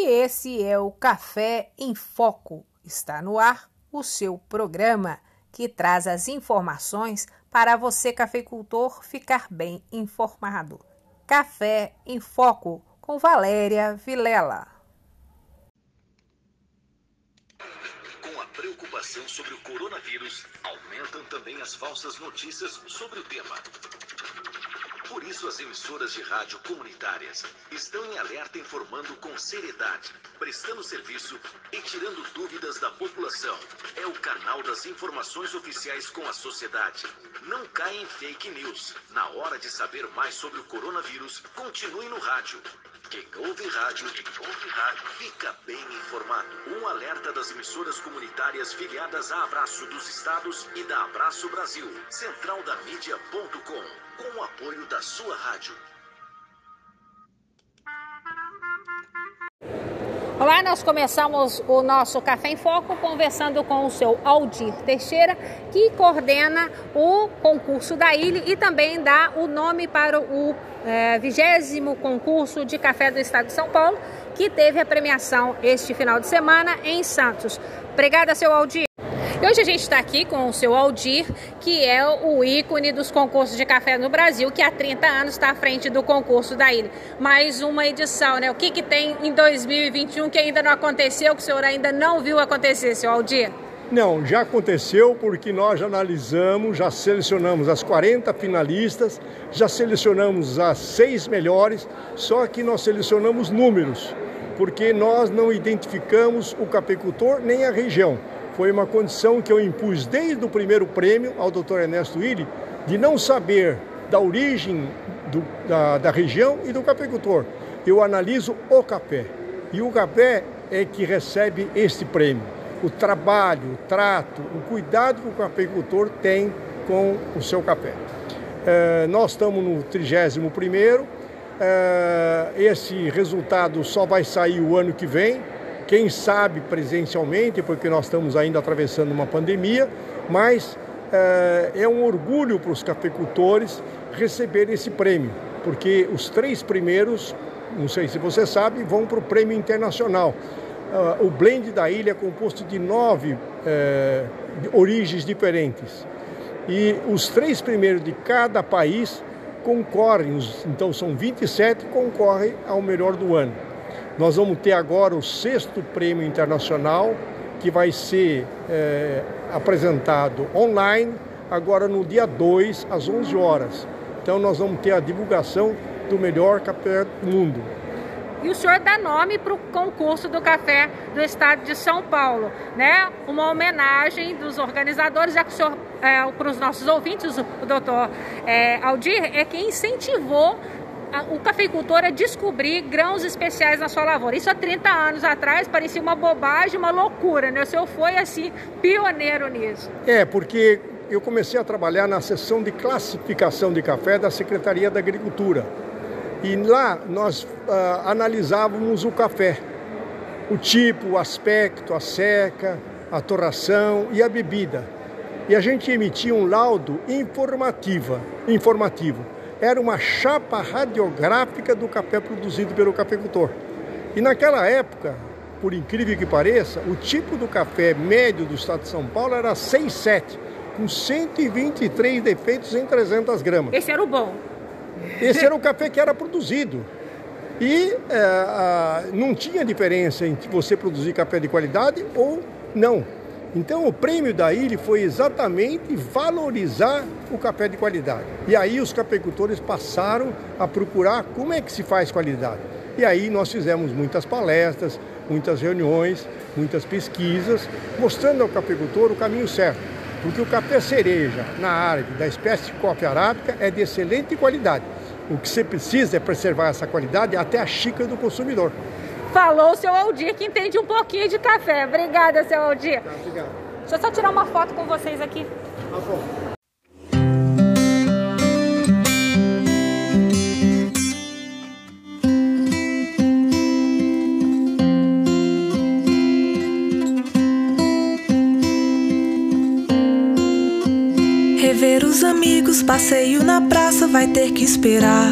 e esse é o Café em Foco. Está no ar o seu programa que traz as informações para você, cafeicultor, ficar bem informado. Café em Foco com Valéria Vilela. Com a preocupação sobre o coronavírus, aumentam também as falsas notícias sobre o tema. Por isso, as emissoras de rádio comunitárias estão em alerta informando com seriedade, prestando serviço e tirando dúvidas da população. É o canal das informações oficiais com a sociedade. Não caia em fake news. Na hora de saber mais sobre o coronavírus, continue no rádio. Quem ouve rádio, quem ouve rádio, fica bem informado. Um alerta das emissoras comunitárias filiadas a Abraço dos Estados e da Abraço Brasil. Centraldamídia.com com apoio da sua rádio. Olá, nós começamos o nosso Café em Foco conversando com o seu Aldir Teixeira, que coordena o concurso da ilha e também dá o nome para o é, vigésimo concurso de café do estado de São Paulo, que teve a premiação este final de semana em Santos. Obrigada, seu Aldir. E hoje a gente está aqui com o seu Aldir, que é o ícone dos concursos de café no Brasil, que há 30 anos está à frente do concurso da ilha. Mais uma edição, né? O que, que tem em 2021 que ainda não aconteceu, que o senhor ainda não viu acontecer, seu Aldir? Não, já aconteceu porque nós já analisamos, já selecionamos as 40 finalistas, já selecionamos as seis melhores, só que nós selecionamos números, porque nós não identificamos o capicultor nem a região. Foi uma condição que eu impus desde o primeiro prêmio ao Dr. Ernesto Willi, de não saber da origem do, da, da região e do cafeicultor. Eu analiso o café. E o café é que recebe este prêmio. O trabalho, o trato, o cuidado que o cafeicultor tem com o seu café. É, nós estamos no 31 primeiro. É, esse resultado só vai sair o ano que vem quem sabe presencialmente, porque nós estamos ainda atravessando uma pandemia, mas é, é um orgulho para os cafeicultores receber esse prêmio, porque os três primeiros, não sei se você sabe, vão para o prêmio internacional. Uh, o blend da ilha é composto de nove uh, origens diferentes. E os três primeiros de cada país concorrem, então são 27, concorrem ao melhor do ano. Nós vamos ter agora o sexto prêmio internacional, que vai ser é, apresentado online, agora no dia 2, às 11 horas. Então, nós vamos ter a divulgação do melhor café do mundo. E o senhor dá nome para o concurso do café do estado de São Paulo, né? Uma homenagem dos organizadores, já que o senhor, é, para os nossos ouvintes, o doutor é, Aldir, é quem incentivou o cafeicultor é descobrir grãos especiais na sua lavoura. Isso há 30 anos atrás parecia uma bobagem, uma loucura, né? O senhor foi, assim, pioneiro nisso. É, porque eu comecei a trabalhar na seção de classificação de café da Secretaria da Agricultura. E lá nós uh, analisávamos o café, o tipo, o aspecto, a seca, a torração e a bebida. E a gente emitia um laudo informativa, informativo era uma chapa radiográfica do café produzido pelo cafeicultor. E naquela época, por incrível que pareça, o tipo do café médio do estado de São Paulo era 6,7, com 123 defeitos em 300 gramas. Esse era o bom. Esse era o café que era produzido. E é, a, não tinha diferença entre você produzir café de qualidade ou não. Então o prêmio da ilha foi exatamente valorizar o café de qualidade. E aí os cafeicultores passaram a procurar como é que se faz qualidade. E aí nós fizemos muitas palestras, muitas reuniões, muitas pesquisas, mostrando ao cafeicultor o caminho certo. Porque o café cereja na árvore da espécie coffee arábica é de excelente qualidade. O que você precisa é preservar essa qualidade até a xícara do consumidor. Falou o seu Aldir, que entende um pouquinho de café. Obrigada, seu Aldir. Tá, obrigado. Deixa eu só tirar uma foto com vocês aqui. Tá bom. Rever os amigos, passeio na praça, vai ter que esperar.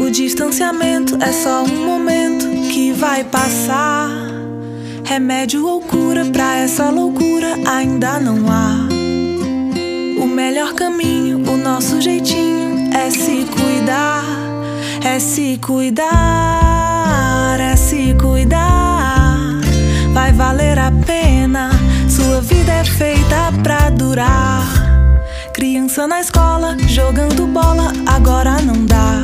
O distanciamento é só um momento vai passar. Remédio ou cura pra essa loucura ainda não há. O melhor caminho, o nosso jeitinho é se cuidar, é se cuidar, é se cuidar. Vai valer a pena, sua vida é feita pra durar. Criança na escola, jogando bola, agora não dá.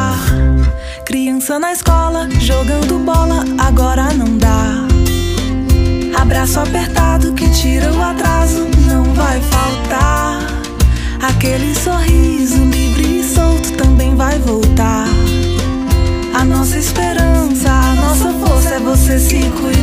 Criança na escola, jogando bola, agora não dá. Abraço apertado que tira o atraso, não vai faltar. Aquele sorriso livre e solto também vai voltar. A nossa esperança, a nossa força é você se cuidar.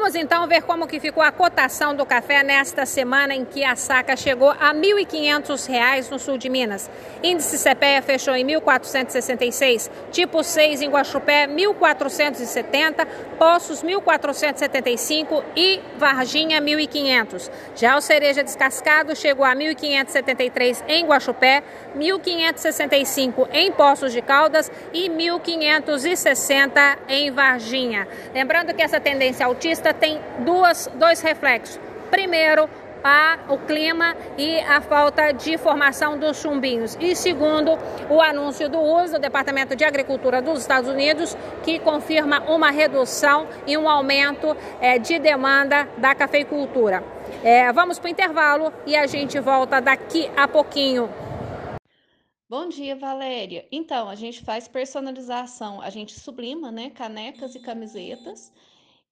Vamos então ver como que ficou a cotação do café nesta semana em que a saca chegou a R$ 1.500 no sul de Minas. Índice CPEA fechou em 1.466, tipo 6 em Guaxupé 1.470, Poços 1.475 e Varginha 1.500. Já o cereja descascado chegou a 1.573 em Guaxupé, 1.565 em Poços de Caldas e 1.560 em Varginha. Lembrando que essa tendência tem duas, dois reflexos. Primeiro, a, o clima e a falta de formação dos chumbinhos. E segundo, o anúncio do uso do Departamento de Agricultura dos Estados Unidos, que confirma uma redução e um aumento é, de demanda da cafeicultura. É, vamos para o intervalo e a gente volta daqui a pouquinho. Bom dia, Valéria. Então, a gente faz personalização, a gente sublima, né, canecas e camisetas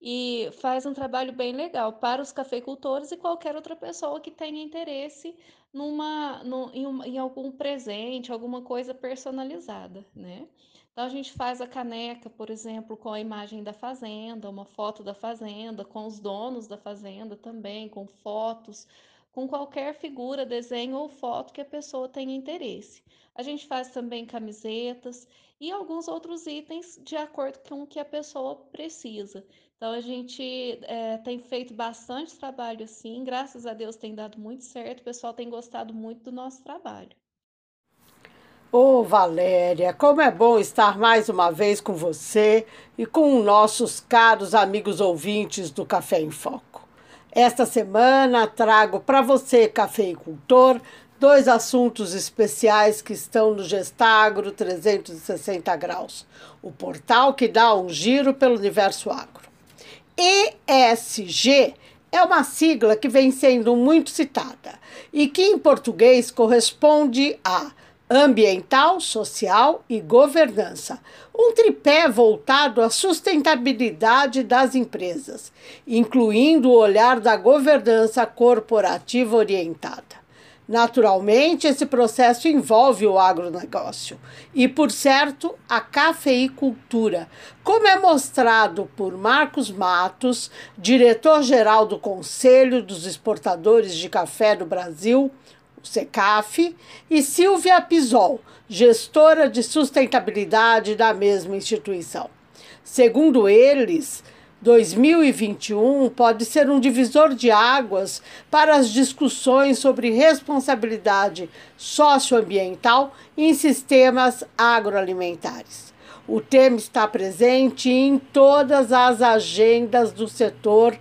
e faz um trabalho bem legal para os cafeicultores e qualquer outra pessoa que tenha interesse numa, em, um, em algum presente, alguma coisa personalizada, né? Então a gente faz a caneca, por exemplo, com a imagem da fazenda, uma foto da fazenda, com os donos da fazenda também, com fotos, com qualquer figura, desenho ou foto que a pessoa tenha interesse. A gente faz também camisetas e alguns outros itens de acordo com o que a pessoa precisa. Então a gente é, tem feito bastante trabalho assim, graças a Deus tem dado muito certo, o pessoal tem gostado muito do nosso trabalho. Ô oh, Valéria, como é bom estar mais uma vez com você e com nossos caros amigos ouvintes do Café em Foco. Esta semana trago para você, cafeicultor, dois assuntos especiais que estão no Gestagro 360 graus, o portal que dá um giro pelo universo agro. ESG é uma sigla que vem sendo muito citada e que em português corresponde a ambiental, social e governança. Um tripé voltado à sustentabilidade das empresas, incluindo o olhar da governança corporativa orientada. Naturalmente, esse processo envolve o agronegócio e, por certo, a cafeicultura, como é mostrado por Marcos Matos, diretor-geral do Conselho dos Exportadores de Café do Brasil, o SECAF, e Silvia Pisol, gestora de sustentabilidade da mesma instituição. Segundo eles, 2021 pode ser um divisor de águas para as discussões sobre responsabilidade socioambiental em sistemas agroalimentares. O tema está presente em todas as agendas do setor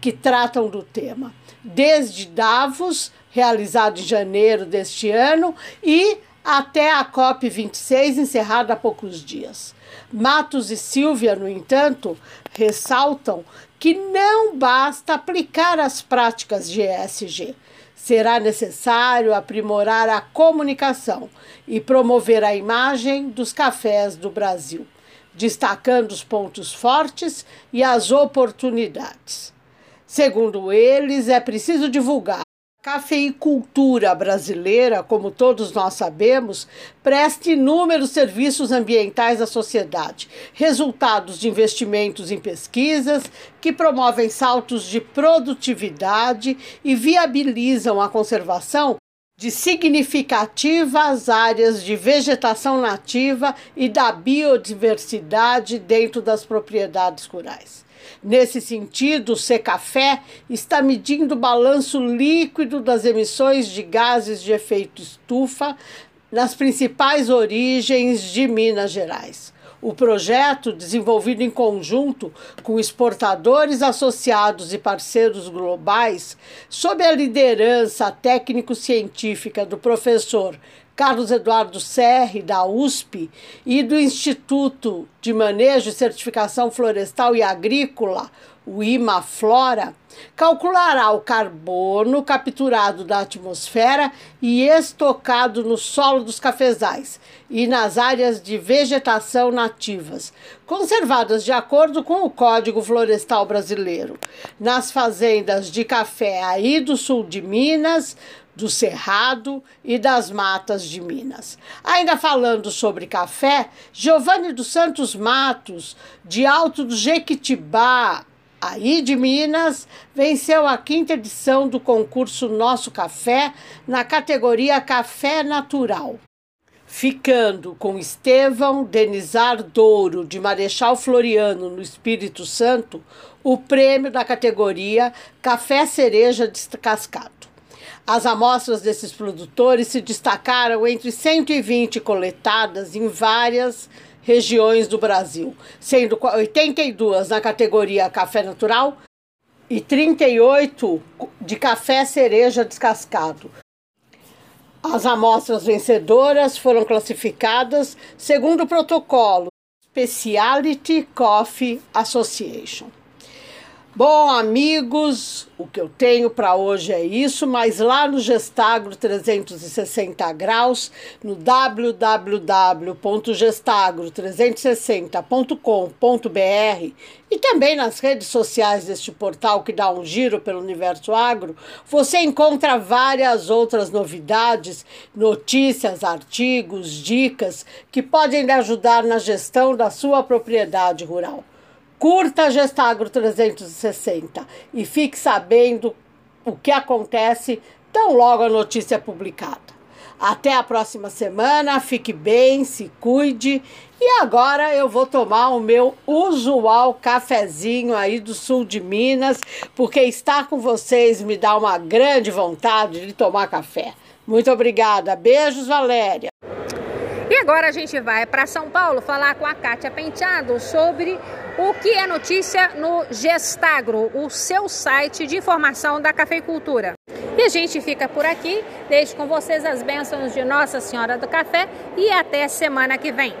que tratam do tema, desde Davos, realizado em janeiro deste ano, e até a COP26, encerrada há poucos dias. Matos e Silvia, no entanto, ressaltam que não basta aplicar as práticas de ESG. Será necessário aprimorar a comunicação e promover a imagem dos cafés do Brasil, destacando os pontos fortes e as oportunidades. Segundo eles, é preciso divulgar cafeicultura brasileira, como todos nós sabemos, presta inúmeros serviços ambientais à sociedade, resultados de investimentos em pesquisas que promovem saltos de produtividade e viabilizam a conservação de significativas áreas de vegetação nativa e da biodiversidade dentro das propriedades rurais. Nesse sentido, o Secafé está medindo o balanço líquido das emissões de gases de efeito estufa nas principais origens de Minas Gerais. O projeto, desenvolvido em conjunto com exportadores associados e parceiros globais, sob a liderança técnico-científica do professor Carlos Eduardo Serri, da USP, e do Instituto de Manejo e Certificação Florestal e Agrícola, o IMAFlora, calculará o carbono capturado da atmosfera e estocado no solo dos cafezais e nas áreas de vegetação nativas, conservadas de acordo com o Código Florestal Brasileiro, nas fazendas de café aí do sul de Minas, do Cerrado e das matas de Minas. Ainda falando sobre café, Giovanni dos Santos Matos, de Alto do Jequitibá, aí de Minas, venceu a quinta edição do concurso Nosso Café na categoria Café Natural. Ficando com Estevão Denizar Douro, de Marechal Floriano, no Espírito Santo, o prêmio da categoria Café Cereja Descascado. As amostras desses produtores se destacaram entre 120 coletadas em várias regiões do Brasil, sendo 82 na categoria café natural e 38 de café cereja descascado. As amostras vencedoras foram classificadas segundo o protocolo Speciality Coffee Association. Bom, amigos, o que eu tenho para hoje é isso, mas lá no Gestagro 360 graus, no www.gestagro360.com.br e também nas redes sociais deste portal que dá um giro pelo universo agro, você encontra várias outras novidades, notícias, artigos, dicas que podem lhe ajudar na gestão da sua propriedade rural. Curta a Gestagro 360 e fique sabendo o que acontece tão logo a notícia é publicada. Até a próxima semana, fique bem, se cuide. E agora eu vou tomar o meu usual cafezinho aí do sul de Minas, porque estar com vocês me dá uma grande vontade de tomar café. Muito obrigada. Beijos, Valéria. E agora a gente vai para São Paulo falar com a Kátia Penteado sobre o que é notícia no Gestagro, o seu site de informação da cafeicultura. E a gente fica por aqui, deixo com vocês as bênçãos de Nossa Senhora do Café e até semana que vem.